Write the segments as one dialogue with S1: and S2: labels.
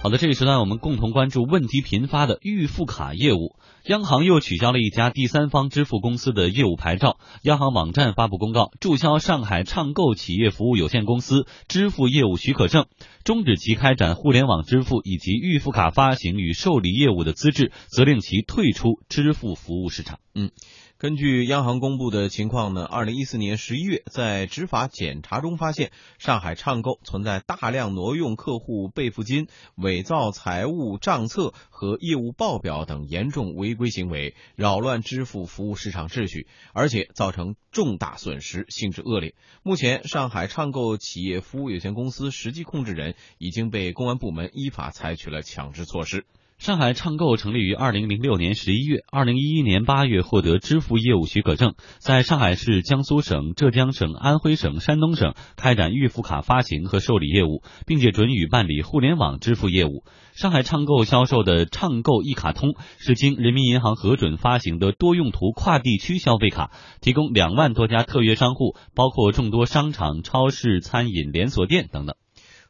S1: 好的，这个时段我们共同关注问题频发的预付卡业务。央行又取消了一家第三方支付公司的业务牌照。央行网站发布公告，注销上海畅购企业服务有限公司支付业务许可证，终止其开展互联网支付以及预付卡发行与受理业务的资质，责令其退出支付服务市场。
S2: 嗯。根据央行公布的情况呢，二零一四年十一月，在执法检查中发现，上海畅购存在大量挪用客户备付金、伪造财务账册和业务报表等严重违规行为，扰乱支付服务市场秩序，而且造成重大损失，性质恶劣。目前，上海畅购企业服务有限公司实际控制人已经被公安部门依法采取了强制措施。
S1: 上海畅购成立于二零零六年十一月，二零一一年八月获得支付业务许可证，在上海市、江苏省、浙江省、安徽省、山东省开展预付卡发行和受理业务，并且准予办理互联网支付业务。上海畅购销售的畅购一卡通是经人民银行核准发行的多用途跨地区消费卡，提供两万多家特约商户，包括众多商场、超市、餐饮连锁店等等。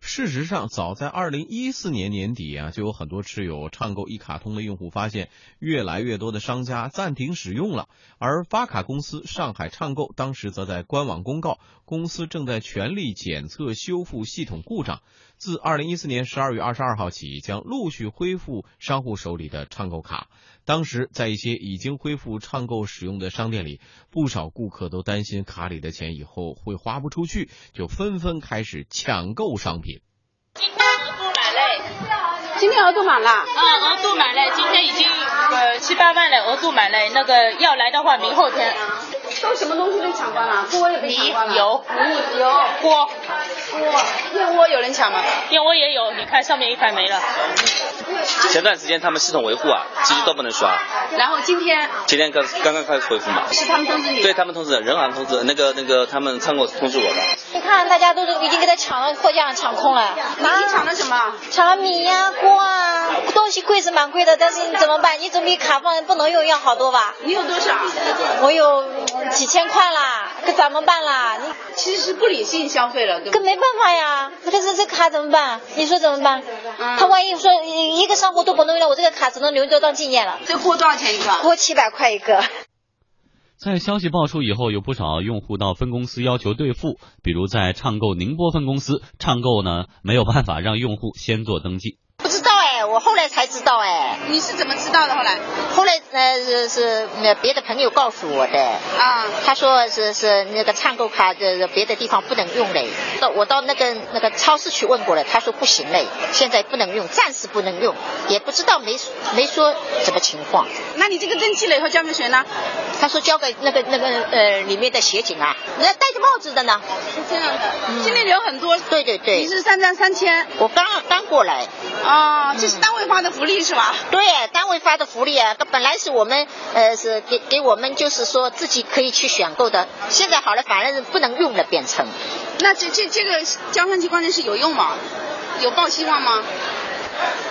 S2: 事实上，早在二零一四年年底啊，就有很多持有畅购一卡通的用户发现，越来越多的商家暂停使用了。而发卡公司上海畅购当时则在官网公告，公司正在全力检测修复系统故障，自二零一四年十二月二十二号起，将陆续恢复商户手里的畅购卡。当时，在一些已经恢复畅购使用的商店里，不少顾客都担心卡里的钱以后会花不出去，就纷纷开始抢购商品。
S3: 今天额度满嘞，
S4: 今天额度满了。
S3: 嗯，额度满嘞，今天已经呃七八万了，额度满嘞。那个要来的话，明后天。
S4: 都什么东西被抢光了？锅也被抢光了。
S3: 油，
S4: 米油，
S3: 锅，
S4: 锅，燕窝有人抢吗？
S3: 燕窝也有，你看上面一排没了。
S5: 前段时间他们系统维护啊，机器都不能刷。
S4: 然后今天？
S5: 今天刚刚刚开始恢复嘛。
S4: 是他们通知你？
S5: 对他们通知的，人行通知，那个那个他们仓库通知我的。
S6: 你看大家都已经给他抢了，货架上抢空了。
S4: 你抢了什么？
S6: 抢了米呀、锅啊，东西贵是蛮贵的，但是你怎么办？你总比卡放不能用要好多吧？
S4: 你有多少？
S6: 我有几千块啦，可怎么办啦？你
S4: 其实是不理性消费了，
S6: 可没办法呀。可是这卡怎么办？你说怎么办？他万一说一个商户都不能用了，我这个卡只能留着当纪念了。
S4: 这锅多少钱一个？
S6: 锅七百块一个。
S1: 在消息爆出以后，有不少用户到分公司要求兑付，比如在畅购宁波分公司，畅购呢没有办法让用户先做登记。
S6: 我后来才知道哎。
S4: 你是怎么知道的？后来？
S6: 后来呃是是那别的朋友告诉我的。
S4: 啊。
S6: 他说是是那个唱购卡的别的地方不能用嘞。到我到那个那个超市去问过了，他说不行嘞，现在不能用，暂时不能用，也不知道没没说什么情况。
S4: 那你这个登记了以后交给谁呢？
S6: 他说交给那个那个呃里面的协警啊，人家戴着帽子的呢。
S4: 是这样的。心里留很多。
S6: 对对对。
S4: 你是三张三千。
S6: 我刚刚过来。
S4: 啊，这是单位发的福利是吧？
S6: 对，单位发的福利啊，本来是我们呃是给给我们就是说自己可以去选购的，现在好了，反而是不能用了，变成。
S4: 那这这这个交上去关键是有用吗？有抱希望吗？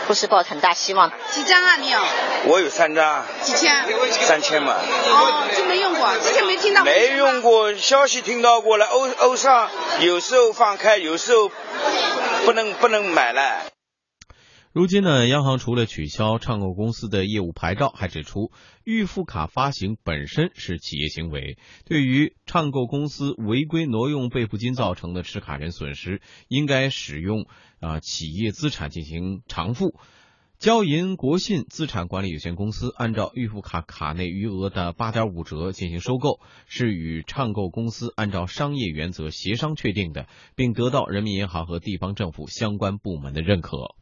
S6: 不是抱很大希望。
S4: 几张啊？你有？
S7: 我有三张。
S4: 几千？
S7: 三千嘛。
S4: 哦，就没用过，之前没听到。
S7: 没用过，消息听到过了。欧欧尚有时候放开，有时候不能不能买了。
S2: 如今呢，央行除了取消唱购公司的业务牌照，还指出预付卡发行本身是企业行为，对于唱购公司违规挪用备付金造成的持卡人损失，应该使用啊企业资产进行偿付。交银国信资产管理有限公司按照预付卡卡内余额的八点五折进行收购，是与唱购公司按照商业原则协商确定的，并得到人民银行和地方政府相关部门的认可。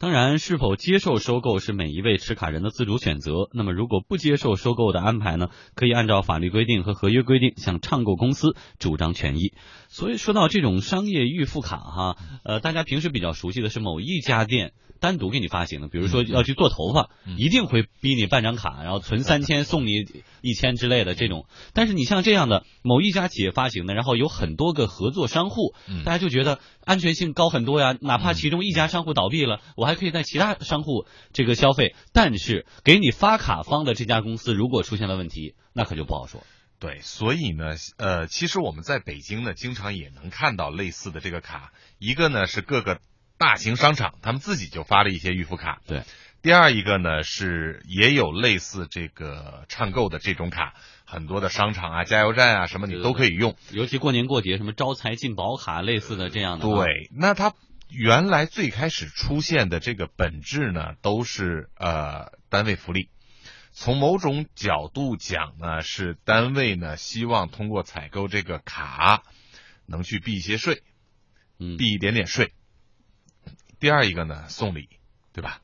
S1: 当然，是否接受收购是每一位持卡人的自主选择。那么，如果不接受收购的安排呢？可以按照法律规定和合约规定向唱购公司主张权益。所以说到这种商业预付卡哈，呃，大家平时比较熟悉的是某一家店单独给你发行的，比如说要去做头发，一定会逼你办张卡，然后存三千送你一千之类的这种。但是你像这样的某一家企业发行的，然后有很多个合作商户，大家就觉得安全性高很多呀。哪怕其中一家商户倒闭了，我还可以在其他商户这个消费。但是给你发卡方的这家公司如果出现了问题，那可就不好说。
S8: 对，所以呢，呃，其实我们在北京呢，经常也能看到类似的这个卡。一个呢是各个大型商场，他们自己就发了一些预付卡。
S1: 对。
S8: 第二一个呢是也有类似这个唱购的这种卡，很多的商场啊、加油站啊什么你都可以用。
S1: 尤其过年过节，什么招财进宝卡类似的这样的。
S8: 对，那它原来最开始出现的这个本质呢，都是呃单位福利。从某种角度讲呢，是单位呢希望通过采购这个卡，能去避一些税，
S1: 嗯，
S8: 避一点点税。第二一个呢，送礼，对吧？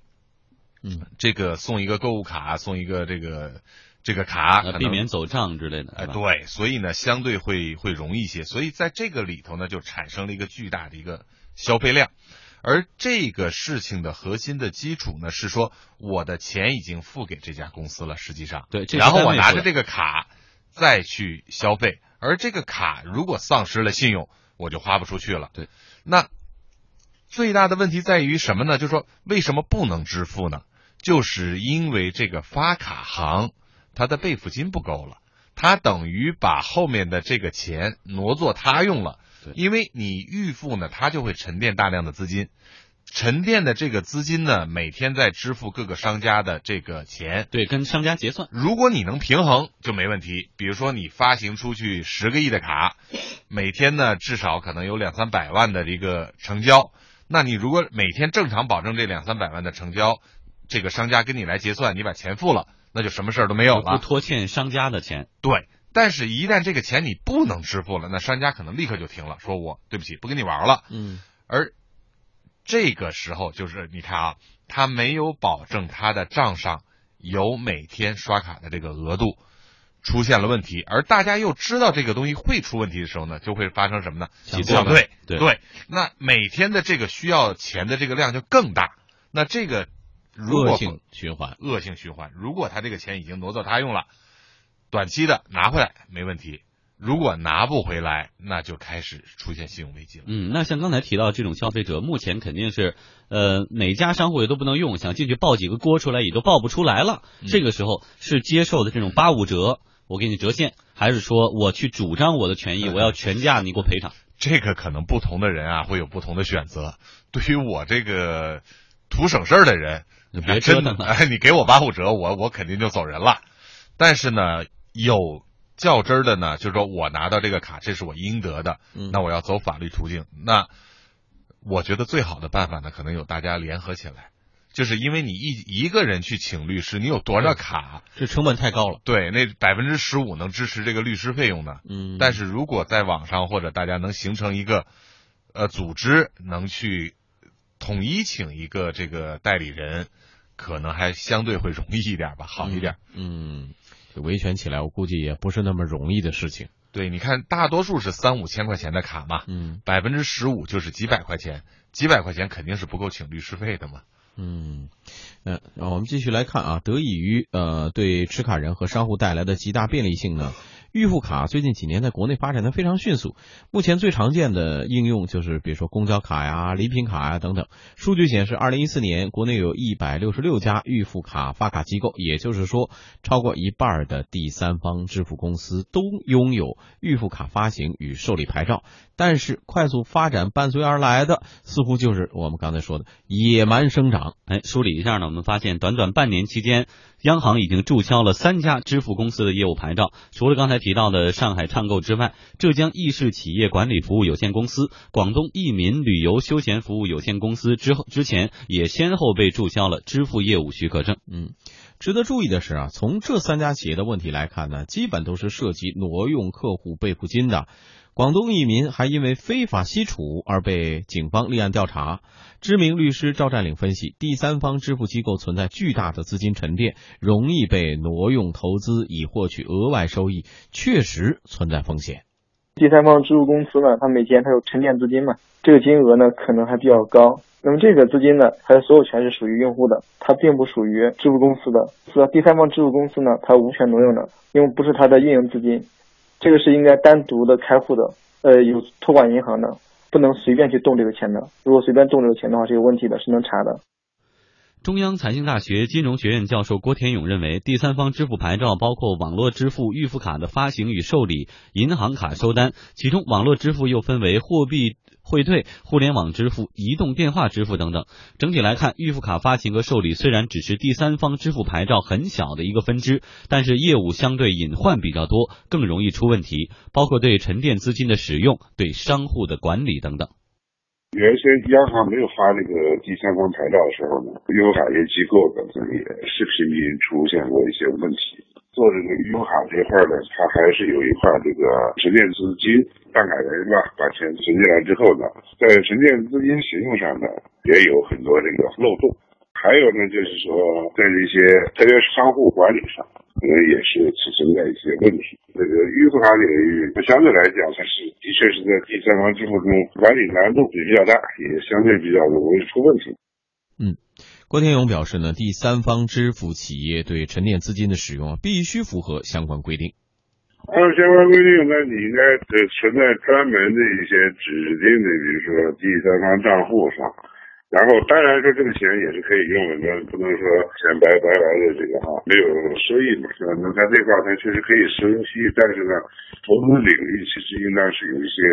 S1: 嗯，
S8: 这个送一个购物卡，送一个这个这个卡，
S1: 避免走账之类的。
S8: 哎，对，所以呢，相对会会容易一些。所以在这个里头呢，就产生了一个巨大的一个消费量。而这个事情的核心的基础呢，是说我的钱已经付给这家公司了，实际上，
S1: 对，
S8: 然后我拿着这个卡再去消费，而这个卡如果丧失了信用，我就花不出去了。
S1: 对，
S8: 那最大的问题在于什么呢？就是说为什么不能支付呢？就是因为这个发卡行它的备付金不够了，它等于把后面的这个钱挪作他用了。因为你预付呢，它就会沉淀大量的资金，沉淀的这个资金呢，每天在支付各个商家的这个钱，
S1: 对，跟商家结算。
S8: 如果你能平衡就没问题。比如说你发行出去十个亿的卡，每天呢至少可能有两三百万的一个成交，那你如果每天正常保证这两三百万的成交，这个商家跟你来结算，你把钱付了，那就什么事儿都没有了，
S1: 不拖欠商家的钱。
S8: 对。但是，一旦这个钱你不能支付了，那商家可能立刻就停了，说我对不起，不跟你玩了。
S1: 嗯，
S8: 而这个时候就是你看啊，他没有保证他的账上有每天刷卡的这个额度出现了问题，而大家又知道这个东西会出问题的时候呢，就会发生什么呢？
S1: 抢
S8: 队。
S1: 对
S8: 对，那每天的这个需要钱的这个量就更大。那这个恶
S2: 性循环，
S8: 恶性循环。如果他这个钱已经挪作他用了。短期的拿回来没问题，如果拿不回来，那就开始出现信用危机了。
S1: 嗯，那像刚才提到这种消费者，目前肯定是呃哪家商户也都不能用，想进去报几个锅出来也都报不出来了。这个时候是接受的这种八五折，我给你折现，还是说我去主张我的权益，我要全价你给我赔偿？
S8: 这个可能不同的人啊会有不同的选择。对于我这个图省事儿的人，你
S1: 别折腾了，
S8: 哎，你给我八五折，我我肯定就走人了。但是呢。有较真儿的呢，就是说我拿到这个卡，这是我应得的，那我要走法律途径。那我觉得最好的办法呢，可能有大家联合起来，就是因为你一一个人去请律师，你有多少卡？
S2: 这成本太高了。
S8: 对，那百分之十五能支持这个律师费用呢。
S2: 嗯。
S8: 但是如果在网上或者大家能形成一个呃组织，能去统一请一个这个代理人，可能还相对会容易一点吧，好一点。
S2: 嗯。维权起来，我估计也不是那么容易的事情。
S8: 对，你看，大多数是三五千块钱的卡嘛，
S2: 嗯，
S8: 百分之十五就是几百块钱，几百块钱肯定是不够请律师费的嘛。
S2: 嗯，那我们继续来看啊，得益于呃对持卡人和商户带来的极大便利性呢。预付卡最近几年在国内发展的非常迅速，目前最常见的应用就是比如说公交卡呀、礼品卡呀等等。数据显示，二零一四年国内有一百六十六家预付卡发卡机构，也就是说，超过一半的第三方支付公司都拥有预付卡发行与受理牌照。但是，快速发展伴随而来的，似乎就是我们刚才说的野蛮生长。
S1: 哎，梳理一下呢，我们发现短短半年期间。央行已经注销了三家支付公司的业务牌照，除了刚才提到的上海畅购之外，浙江易氏企业管理服务有限公司、广东益民旅游休闲服务有限公司之后之前也先后被注销了支付业务许可证。
S2: 嗯，值得注意的是啊，从这三家企业的问题来看呢，基本都是涉及挪用客户备付金的。广东一民还因为非法吸储而被警方立案调查。知名律师赵占领分析，第三方支付机构存在巨大的资金沉淀，容易被挪用投资以获取额外收益，确实存在风险。
S9: 第三方支付公司呢，它每天它有沉淀资金嘛，这个金额呢可能还比较高。那么这个资金呢，它的所有权是属于用户的，它并不属于支付公司的。是第三方支付公司呢，它无权挪用的，因为不是它的运营资金。这个是应该单独的开户的，呃，有托管银行的，不能随便去动这个钱的。如果随便动这个钱的话，是有问题的，是能查的。
S1: 中央财经大学金融学院教授郭田勇认为，第三方支付牌照包括网络支付、预付卡的发行与受理、银行卡收单，其中网络支付又分为货币汇兑、互联网支付、移动电话支付等等。整体来看，预付卡发行和受理虽然只是第三方支付牌照很小的一个分支，但是业务相对隐患比较多，更容易出问题，包括对沉淀资金的使用、对商户的管理等等。
S10: 原先央行没有发这个第三方牌照的时候呢，优卡这机构本身也是频频出现过一些问题。做这个优卡这块呢，它还是有一块这个沉淀资金，办卡人吧，把钱存进来之后呢，在沉淀资金使用上呢，也有很多这个漏洞。还有呢，就是说在这些特别是商户管理上，可能也是存在一些问题。这个预付卡领域，相对来讲，它是的确是在第三方支付中管理难度比较大，也相对比较容易出问题。
S2: 嗯。郭天勇表示呢，第三方支付企业对沉淀资金的使用必须符合相关规定。
S10: 按照相关规定，那你应该存在专门的一些指定的，比如说第三方账户上。然后，当然说这个钱也是可以用的，那不能说钱白白白的这个哈没有收益嘛，是吧？那在这块它确实可以收息，但是呢，投资领域其实应当是有一些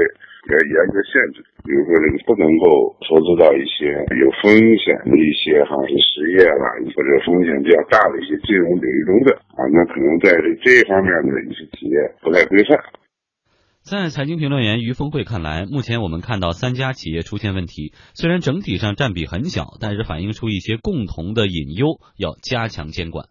S10: 呃严格限制，比如说这个不能够投资到一些有风险的一些哈是实业啦，或者风险比较大的一些金融领域中的啊，那可能在这这方面的一些企业不太规范。
S1: 在财经评论员于峰会看来，目前我们看到三家企业出现问题，虽然整体上占比很小，但是反映出一些共同的隐忧，要加强监管。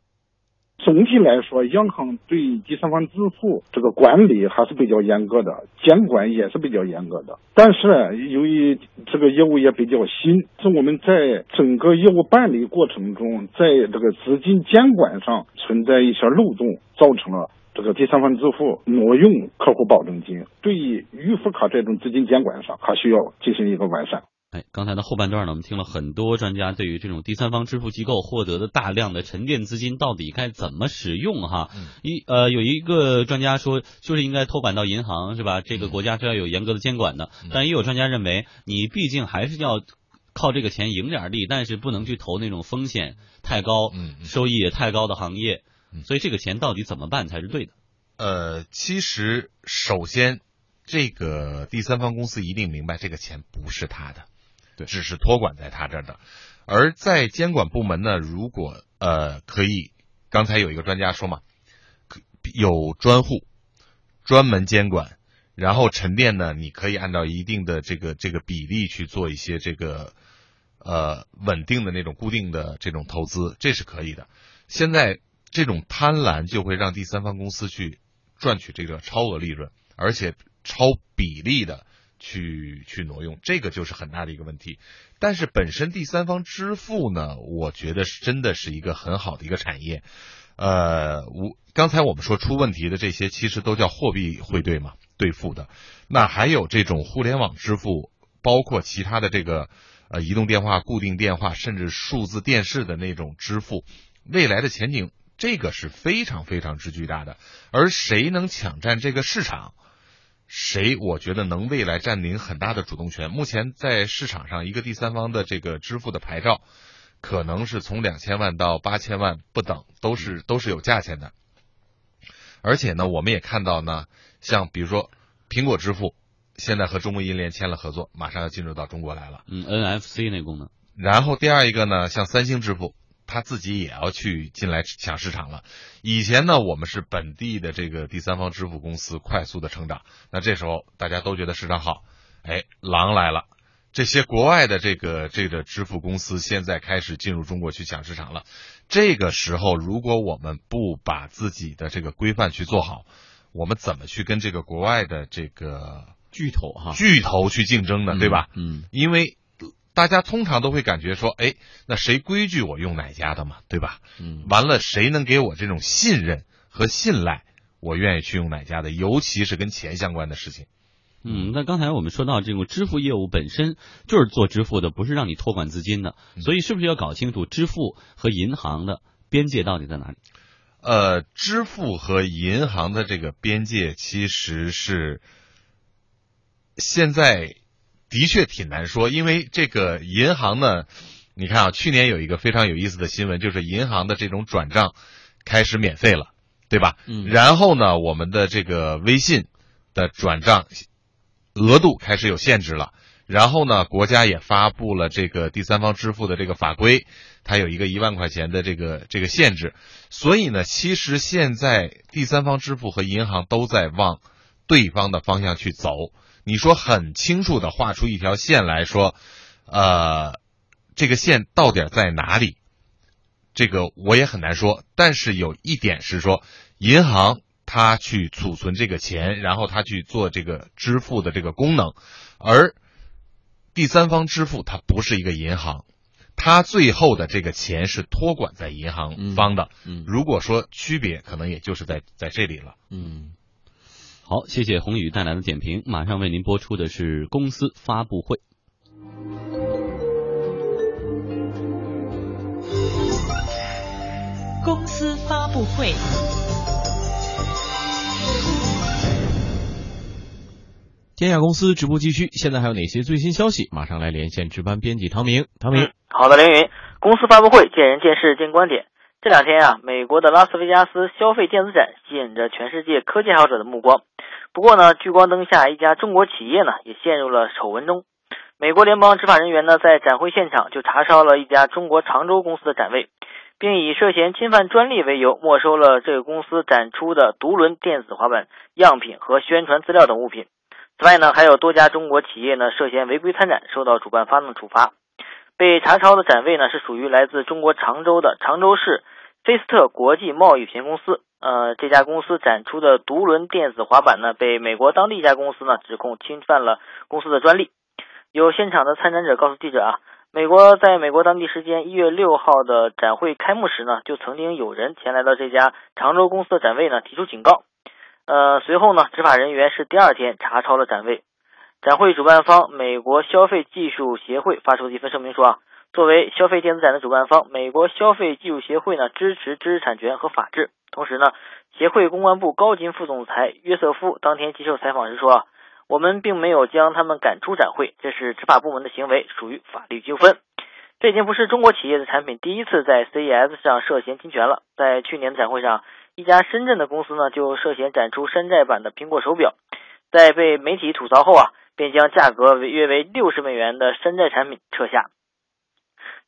S11: 总体来说，央行对第三方支付这个管理还是比较严格的，监管也是比较严格的。但是由于这个业务也比较新，是我们在整个业务办理过程中，在这个资金监管上存在一些漏洞，造成了。这个第三方支付挪用客户保证金，对于预付卡这种资金监管上，还需要进行一个完善。
S1: 哎，刚才的后半段呢，我们听了很多专家对于这种第三方支付机构获得的大量的沉淀资金到底该怎么使用哈。一呃，有一个专家说，就是应该托管到银行是吧？这个国家是要有严格的监管的。但也有专家认为，你毕竟还是要靠这个钱赢点利，但是不能去投那种风险太高、收益也太高的行业。所以这个钱到底怎么办才是对的？
S8: 呃，其实首先，这个第三方公司一定明白这个钱不是他的，
S2: 对，
S8: 只是托管在他这儿的。而在监管部门呢，如果呃可以，刚才有一个专家说嘛，有专户专门监管，然后沉淀呢，你可以按照一定的这个这个比例去做一些这个呃稳定的那种固定的这种投资，这是可以的。现在。这种贪婪就会让第三方公司去赚取这个超额利润，而且超比例的去去挪用，这个就是很大的一个问题。但是本身第三方支付呢，我觉得是真的是一个很好的一个产业。呃，我刚才我们说出问题的这些，其实都叫货币汇兑嘛，兑付的。那还有这种互联网支付，包括其他的这个呃移动电话、固定电话，甚至数字电视的那种支付，未来的前景。这个是非常非常之巨大的，而谁能抢占这个市场，谁我觉得能未来占领很大的主动权。目前在市场上，一个第三方的这个支付的牌照，可能是从两千万到八千万不等，都是都是有价钱的。而且呢，我们也看到呢，像比如说苹果支付，现在和中国银联签了合作，马上要进入到中国来了。
S1: 嗯，NFC 那功能。
S8: 然后第二一个呢，像三星支付。他自己也要去进来抢市场了。以前呢，我们是本地的这个第三方支付公司快速的成长，那这时候大家都觉得市场好，哎，狼来了。这些国外的这个这个支付公司现在开始进入中国去抢市场了。这个时候，如果我们不把自己的这个规范去做好，我们怎么去跟这个国外的这个
S1: 巨头哈
S8: 巨头去竞争呢？对吧？
S1: 嗯，
S8: 因为。大家通常都会感觉说，哎，那谁规矩我用哪家的嘛，对吧？
S1: 嗯，
S8: 完了，谁能给我这种信任和信赖，我愿意去用哪家的，尤其是跟钱相关的事情。
S1: 嗯，那刚才我们说到这种支付业务本身就是做支付的，不是让你托管资金的，所以是不是要搞清楚支付和银行的边界到底在哪里？
S8: 呃，支付和银行的这个边界其实是现在。的确挺难说，因为这个银行呢，你看啊，去年有一个非常有意思的新闻，就是银行的这种转账开始免费了，对吧？
S1: 嗯。
S8: 然后呢，我们的这个微信的转账额度开始有限制了，然后呢，国家也发布了这个第三方支付的这个法规，它有一个一万块钱的这个这个限制。所以呢，其实现在第三方支付和银行都在往对方的方向去走。你说很清楚的画出一条线来说，呃，这个线到底在哪里？这个我也很难说。但是有一点是说，银行它去储存这个钱，然后它去做这个支付的这个功能，而第三方支付它不是一个银行，它最后的这个钱是托管在银行方的。
S2: 嗯，
S8: 如果说区别，可能也就是在在这里了。
S2: 嗯。
S1: 好，谢谢宏宇带来的点评。马上为您播出的是公司发布会。
S12: 公司发布会。
S2: 天下公司直播继续，现在还有哪些最新消息？马上来连线值班编辑唐明。唐明，
S13: 好的，凌云，公司发布会，见人见事见观点。这两天啊，美国的拉斯维加斯消费电子展吸引着全世界科技爱好者的目光。不过呢，聚光灯下一家中国企业呢也陷入了丑闻中。美国联邦执法人员呢在展会现场就查抄了一家中国常州公司的展位，并以涉嫌侵犯专利为由没收了这个公司展出的独轮电子滑板样品和宣传资料等物品。此外呢，还有多家中国企业呢涉嫌违规参展，受到主办方的处罚。被查抄的展位呢，是属于来自中国常州的常州市菲斯特国际贸易有限公司。呃，这家公司展出的独轮电子滑板呢，被美国当地一家公司呢指控侵犯了公司的专利。有现场的参展者告诉记者啊，美国在美国当地时间一月六号的展会开幕时呢，就曾经有人前来到这家常州公司的展位呢提出警告。呃，随后呢，执法人员是第二天查抄了展位。展会主办方美国消费技术协会发出的一份声明说啊，作为消费电子展的主办方，美国消费技术协会呢支持知识产权和法治。同时呢，协会公关部高级副总裁约瑟夫当天接受采访时说啊，我们并没有将他们赶出展会，这是执法部门的行为，属于法律纠纷。这已经不是中国企业的产品第一次在 CES 上涉嫌侵权了。在去年的展会上，一家深圳的公司呢就涉嫌展出山寨版的苹果手表，在被媒体吐槽后啊。便将价格为约为六十美元的山寨产品撤下。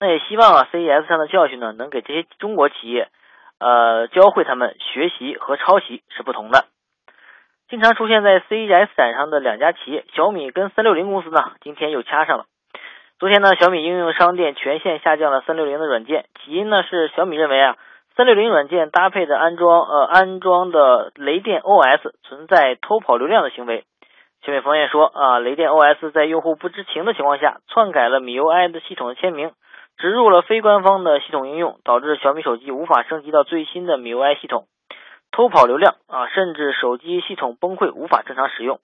S13: 那也希望啊，CES 上的教训呢，能给这些中国企业，呃，教会他们学习和抄袭是不同的。经常出现在 CES 展上的两家企业，小米跟三六零公司呢，今天又掐上了。昨天呢，小米应用商店全线下降了三六零的软件，起因呢是小米认为啊，三六零软件搭配的安装呃安装的雷电 OS 存在偷跑流量的行为。小米方面说，啊，雷电 OS 在用户不知情的情况下篡改了米 UI 的系统的签名，植入了非官方的系统应用，导致小米手机无法升级到最新的 MIUI 系统，偷跑流量啊，甚至手机系统崩溃，无法正常使用。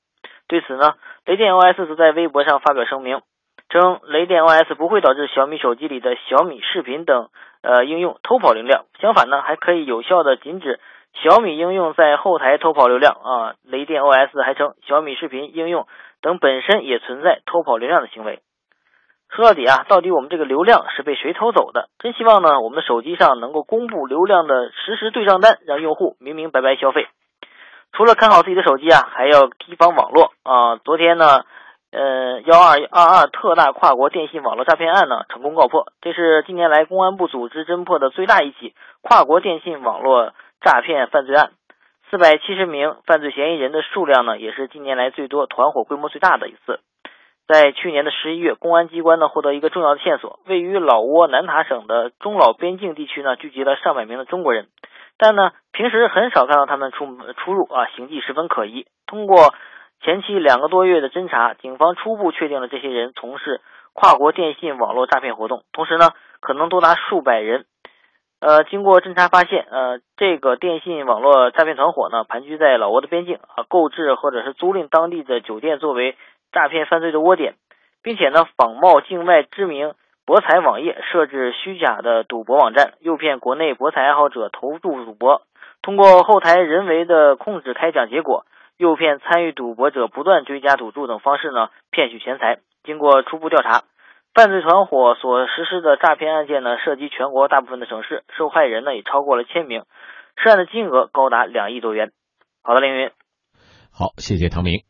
S13: 对此呢，雷电 OS 则在微博上发表声明，称雷电 OS 不会导致小米手机里的小米视频等呃应用偷跑流量，相反呢，还可以有效的禁止。小米应用在后台偷跑流量啊，雷电 OS 还称小米视频应用等本身也存在偷跑流量的行为。说到底啊，到底我们这个流量是被谁偷走的？真希望呢，我们的手机上能够公布流量的实时对账单，让用户明明白白消费。除了看好自己的手机啊，还要提防网络啊。昨天呢，呃，幺二二二特大跨国电信网络诈骗案呢，成功告破，这是近年来公安部组织侦破的最大一起跨国电信网络。诈骗犯罪案，四百七十名犯罪嫌疑人的数量呢，也是近年来最多、团伙规模最大的一次。在去年的十一月，公安机关呢获得一个重要的线索：位于老挝南塔省的中老边境地区呢，聚集了上百名的中国人，但呢平时很少看到他们出出入啊，行迹十分可疑。通过前期两个多月的侦查，警方初步确定了这些人从事跨国电信网络诈骗活动，同时呢可能多达数百人。呃，经过侦查发现，呃，这个电信网络诈骗团伙呢，盘踞在老挝的边境啊，购置或者是租赁当地的酒店作为诈骗犯罪的窝点，并且呢，仿冒境外知名博彩网页，设置虚假的赌博网站，诱骗国内博彩爱好者投注赌博，通过后台人为的控制开奖结果，诱骗参与赌博者不断追加赌注等方式呢，骗取钱财。经过初步调查。犯罪团伙所实施的诈骗案件呢，涉及全国大部分的城市，受害人呢也超过了千名，涉案的金额高达两亿多元。好的，凌云。
S2: 好，谢谢唐明。